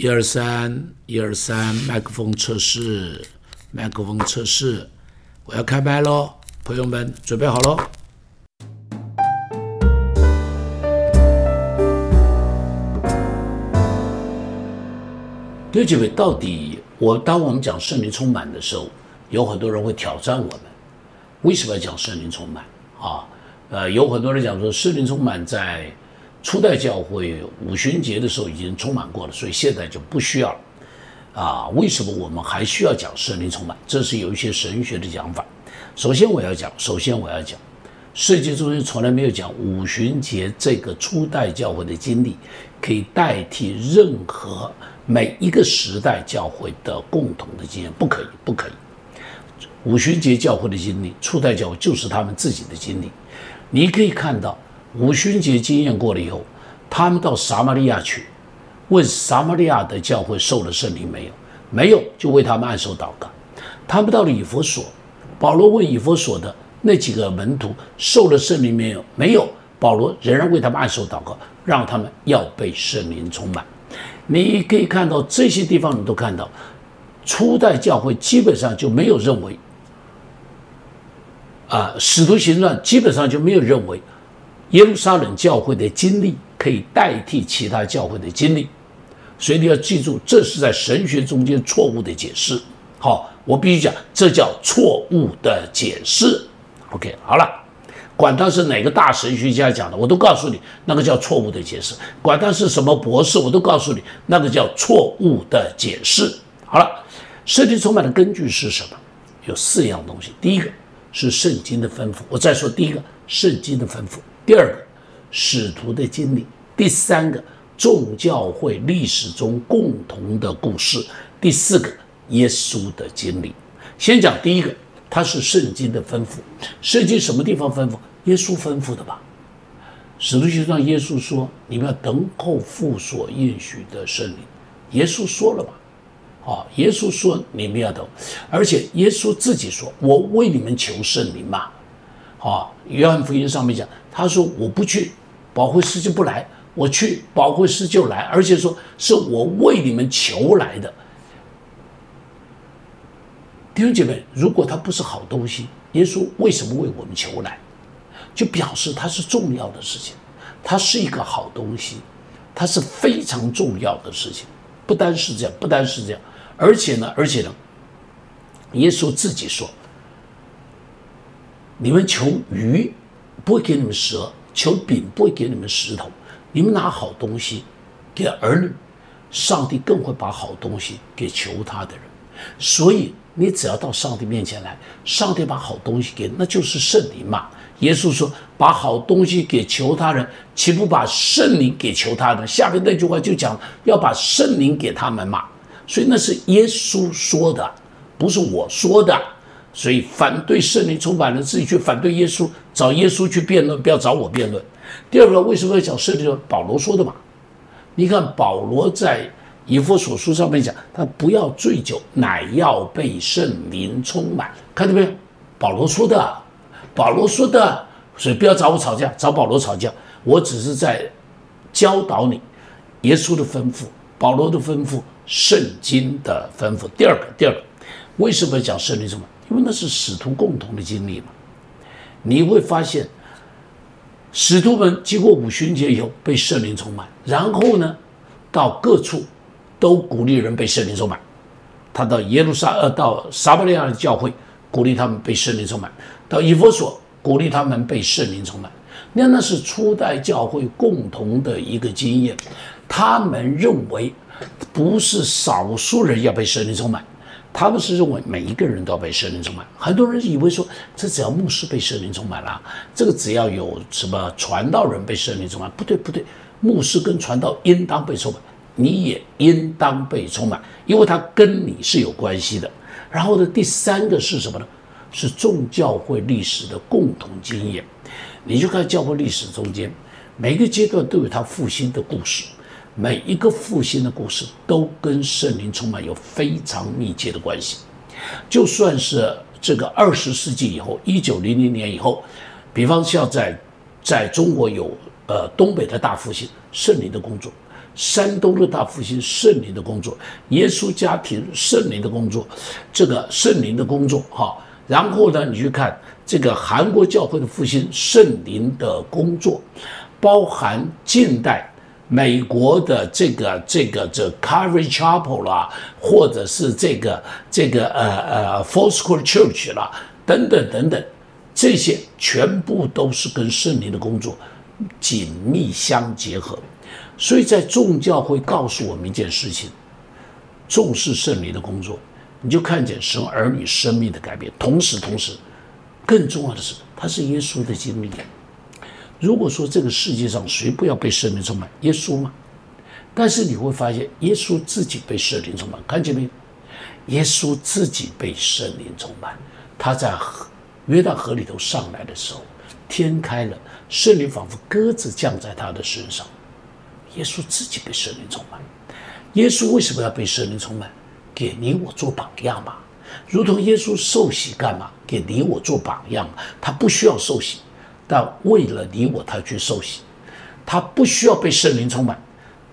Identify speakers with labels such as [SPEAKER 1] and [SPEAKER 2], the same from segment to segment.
[SPEAKER 1] 一二三，一二三，麦克风测试，麦克风测试，我要开麦喽，朋友们准备好喽。弟兄姐妹，到底我当我们讲圣灵充满的时候，有很多人会挑战我们，为什么要讲圣灵充满啊？呃，有很多人讲说圣灵充满在。初代教会五旬节的时候已经充满过了，所以现在就不需要了。啊，为什么我们还需要讲圣灵充满？这是有一些神学的讲法。首先我要讲，首先我要讲，圣经中间从来没有讲五旬节这个初代教会的经历可以代替任何每一个时代教会的共同的经验，不可以，不可以。五旬节教会的经历，初代教会就是他们自己的经历，你可以看到。五旬节经验过了以后，他们到撒玛利亚去，问撒玛利亚的教会受了圣灵没有？没有，就为他们按手祷告。他们到了以弗所，保罗问以弗所的那几个门徒受了圣灵没有？没有。保罗仍然为他们按手祷告，让他们要被圣灵充满。你可以看到这些地方，你都看到，初代教会基本上就没有认为，啊，使徒行传基本上就没有认为。耶路撒冷教会的经历可以代替其他教会的经历，所以你要记住，这是在神学中间错误的解释。好，我必须讲，这叫错误的解释。OK，好了，管他是哪个大神学家讲的，我都告诉你，那个叫错误的解释。管他是什么博士，我都告诉你，那个叫错误的解释。好了，圣经充满的根据是什么？有四样东西。第一个是圣经的吩咐。我再说第一个，圣经的吩咐。第二个，使徒的经历；第三个，众教会历史中共同的故事；第四个，耶稣的经历。先讲第一个，它是圣经的吩咐。圣经什么地方吩咐？耶稣吩咐的吧？使徒行传，耶稣说：“你们要等候父所应许的圣灵。”耶稣说了嘛？啊，耶稣说你们要等，而且耶稣自己说：“我为你们求圣灵嘛。”啊，约翰福音上面讲。他说：“我不去，保惠师就不来；我去，保惠师就来。而且说是我为你们求来的。”弟兄姐妹，如果他不是好东西，耶稣为什么为我们求来？就表示它是重要的事情，它是一个好东西，它是非常重要的事情。不单是这样，不单是这样，而且呢，而且呢，耶稣自己说：“你们求鱼。”不会给你们蛇，求饼不会给你们石头。你们拿好东西给儿女，上帝更会把好东西给求他的人。所以你只要到上帝面前来，上帝把好东西给，那就是圣灵嘛。耶稣说：“把好东西给求他人，岂不把圣灵给求他人？”下面那句话就讲要把圣灵给他们嘛。所以那是耶稣说的，不是我说的。所以反对圣灵充满了，自己去反对耶稣，找耶稣去辩论，不要找我辩论。第二个，为什么要讲圣灵？保罗说的嘛。你看保罗在以弗所书上面讲，他不要醉酒，乃要被圣灵充满。看到没有？保罗说的，保罗说的。所以不要找我吵架，找保罗吵架。我只是在教导你耶稣的吩咐，保罗的吩咐，圣经的吩咐。第二个，第二个，为什么讲圣灵充满？因为那是使徒共同的经历嘛，你会发现，使徒们经过五旬节以后被圣灵充满，然后呢，到各处都鼓励人被圣灵充满。他到耶路撒呃到撒巴利亚的教会，鼓励他们被圣灵充满；到以弗所，鼓励他们被圣灵充满。那那是初代教会共同的一个经验，他们认为不是少数人要被圣灵充满。他们是认为每一个人都要被圣灵充满，很多人以为说这只要牧师被圣灵充满了，这个只要有什么传道人被圣灵充满，不对不对，牧师跟传道应当被充满，你也应当被充满，因为他跟你是有关系的。然后呢，第三个是什么呢？是众教会历史的共同经验，你就看教会历史中间每个阶段都有他复兴的故事。每一个复兴的故事都跟圣灵充满有非常密切的关系。就算是这个二十世纪以后，一九零零年以后，比方像在在中国有呃东北的大复兴，圣灵的工作，山东的大复兴圣灵的工作，耶稣家庭圣灵的工作，这个圣灵的工作哈。然后呢，你去看这个韩国教会的复兴圣灵的工作，包含近代美国的这个这个这 Calvary Chapel 啦，或者是这个这个呃呃 Foursquare Church 啦，等等等等，这些全部都是跟圣灵的工作紧密相结合。所以在众教会告诉我们一件事情：重视圣灵的工作，你就看见神儿女生命的改变。同时，同时，更重要的是，他是耶稣的经历。如果说这个世界上谁不要被圣灵充满？耶稣吗？但是你会发现，耶稣自己被圣灵充满，看见没有？耶稣自己被圣灵充满。他在约旦河里头上来的时候，天开了，圣灵仿佛鸽子降在他的身上。耶稣自己被圣灵充满，耶稣为什么要被圣灵充满？给你我做榜样嘛。如同耶稣受洗干嘛？给你我做榜样。他不需要受洗，但为了你我，他去受洗。他不需要被圣灵充满，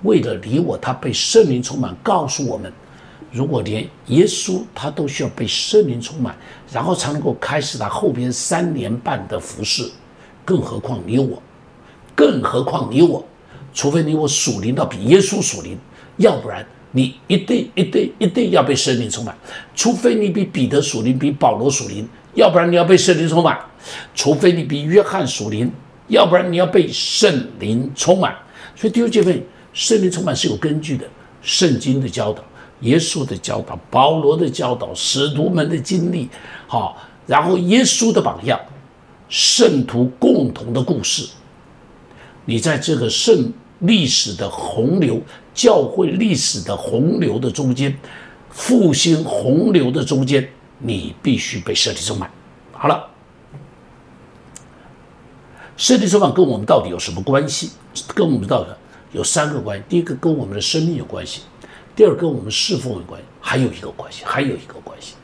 [SPEAKER 1] 为了你我，他被圣灵充满。告诉我们，如果连耶稣他都需要被圣灵充满，然后才能够开始他后边三年半的服饰，更何况你我，更何况你我。除非你我属灵到比耶稣属灵，要不然你一定一定一定要被圣灵充满。除非你比彼得属灵，比保罗属灵，要不然你要被圣灵充满。除非你比约翰属灵，要不然你要被圣灵充满。所以弟兄姐妹，圣灵充满是有根据的。圣经的教导、耶稣的教导、保罗的教导、使徒们的经历，好，然后耶稣的榜样、圣徒共同的故事，你在这个圣。历史的洪流，教会历史的洪流的中间，复兴洪流的中间，你必须被圣灵充满。好了，圣灵充满跟我们到底有什么关系？跟我们到底有三个关系。第一个跟我们的生命有关系，第二跟我们侍奉有关系，还有一个关系，还有一个关系，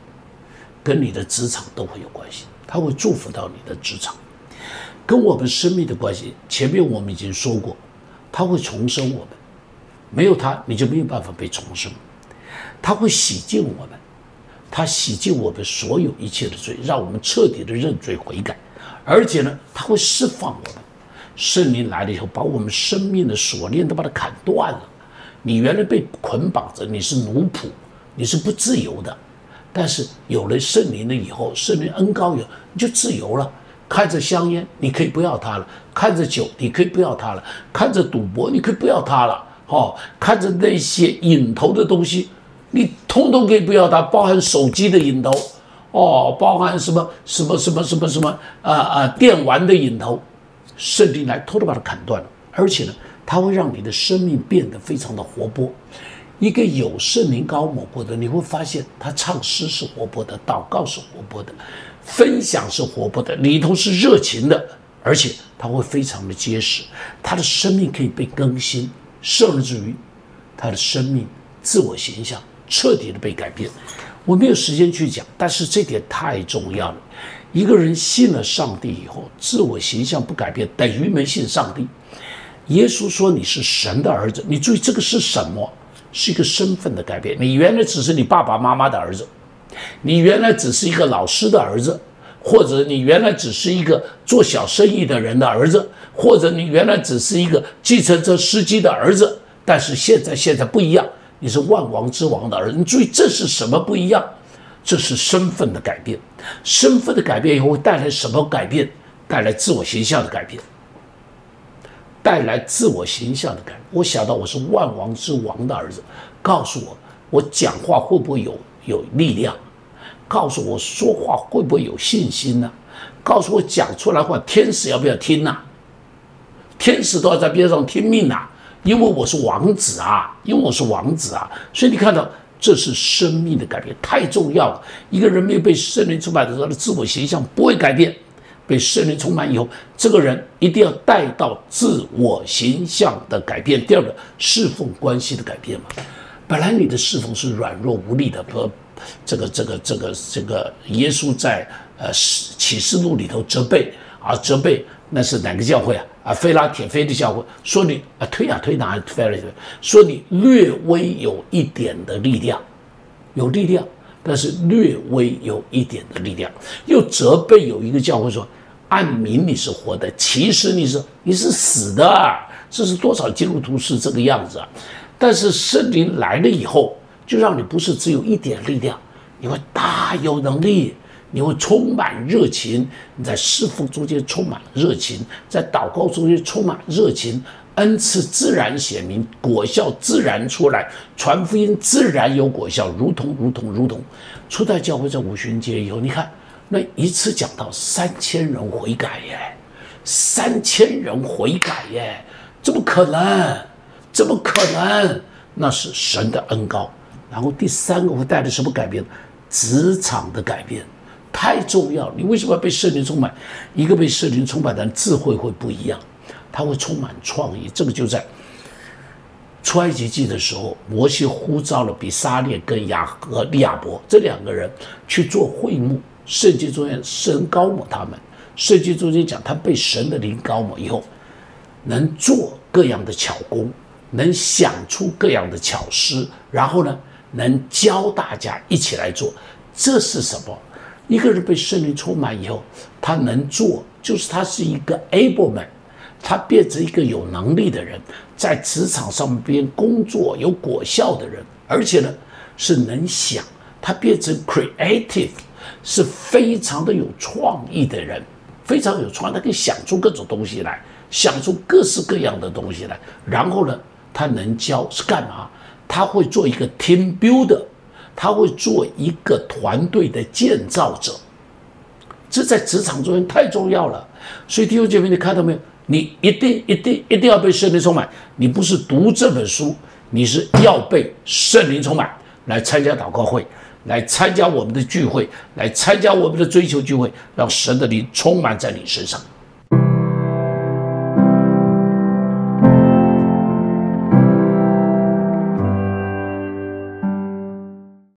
[SPEAKER 1] 跟你的职场都会有关系，它会祝福到你的职场。跟我们生命的关系，前面我们已经说过。他会重生我们，没有他你就没有办法被重生。他会洗净我们，他洗净我们所有一切的罪，让我们彻底的认罪悔改。而且呢，他会释放我们。圣灵来了以后，把我们生命的锁链都把它砍断了。你原来被捆绑着，你是奴仆，你是不自由的。但是有了圣灵了以后，圣灵恩高有，你就自由了。看着香烟，你可以不要它了；看着酒，你可以不要它了；看着赌博，你可以不要它了。哦，看着那些瘾头的东西，你通通可以不要它，包含手机的瘾头，哦，包含什么什么什么什么什么啊啊电玩的瘾头，圣灵来偷偷把它砍断了。而且呢，它会让你的生命变得非常的活泼。一个有圣灵高抹过的，你会发现他唱诗是活泼的，祷告是活泼的。分享是活泼的，里头是热情的，而且他会非常的结实，他的生命可以被更新，甚至于他的生命自我形象彻底的被改变。我没有时间去讲，但是这点太重要了。一个人信了上帝以后，自我形象不改变，等于没信上帝。耶稣说你是神的儿子，你注意这个是什么？是一个身份的改变。你原来只是你爸爸妈妈的儿子。你原来只是一个老师的儿子，或者你原来只是一个做小生意的人的儿子，或者你原来只是一个计程车司机的儿子，但是现在现在不一样，你是万王之王的儿子。你注意这是什么不一样？这是身份的改变。身份的改变以后会带来什么改变？带来自我形象的改变，带来自我形象的改变。我想到我是万王之王的儿子，告诉我我讲话会不会有？有力量，告诉我说话会不会有信心呢？告诉我讲出来话，天使要不要听呐？天使都要在边上听命呐，因为我是王子啊，因为我是王子啊，所以你看到这是生命的改变，太重要了。一个人没有被圣灵充满的时候，他的自我形象不会改变；被圣灵充满以后，这个人一定要带到自我形象的改变。第二个，侍奉关系的改变嘛。本来你的侍奉是软弱无力的，不，这个这个这个这个耶稣在呃启示录里头责备啊责备，那是哪个教会啊？啊，菲拉铁菲的教会说你啊推啊推哪菲拉说你略微有一点的力量，有力量，但是略微有一点的力量，又责备有一个教会说，按名你是活的，其实你是你是死的，这是多少基督徒是这个样子啊？但是圣灵来了以后，就让你不是只有一点力量，你会大有能力。你会充满热情，你在侍奉中间充满热情，在祷告中间充满热情，恩赐自然显明，果效自然出来，传福音自然有果效，如同如同如同。初代教会在五旬节以后，你看那一次讲到三千人悔改耶，三千人悔改耶，怎么可能？怎么可能？那是神的恩高。然后第三个会带来什么改变？职场的改变。太重要！你为什么要被圣灵充满？一个被圣灵充满的人，智慧会不一样，他会充满创意。这个就在出埃及记的时候，摩西呼召了比沙列跟雅和利亚伯这两个人去做会幕。圣经中间神高抹他们，圣经中间讲他被神的灵高抹以后，能做各样的巧工，能想出各样的巧思，然后呢，能教大家一起来做。这是什么？一个人被圣灵充满以后，他能做，就是他是一个 able man，他变成一个有能力的人，在职场上边工作有果效的人，而且呢是能想，他变成 creative，是非常的有创意的人，非常有创意，他可以想出各种东西来，想出各式各样的东西来，然后呢，他能教是干嘛？他会做一个 team builder。他会做一个团队的建造者，这在职场中间太重要了。所以弟兄姐妹，你看到没有？你一定、一定、一定要被圣灵充满。你不是读这本书，你是要被圣灵充满，来参加祷告会，来参加我们的聚会，来参加我们的追求聚会，让神的灵充满在你身上。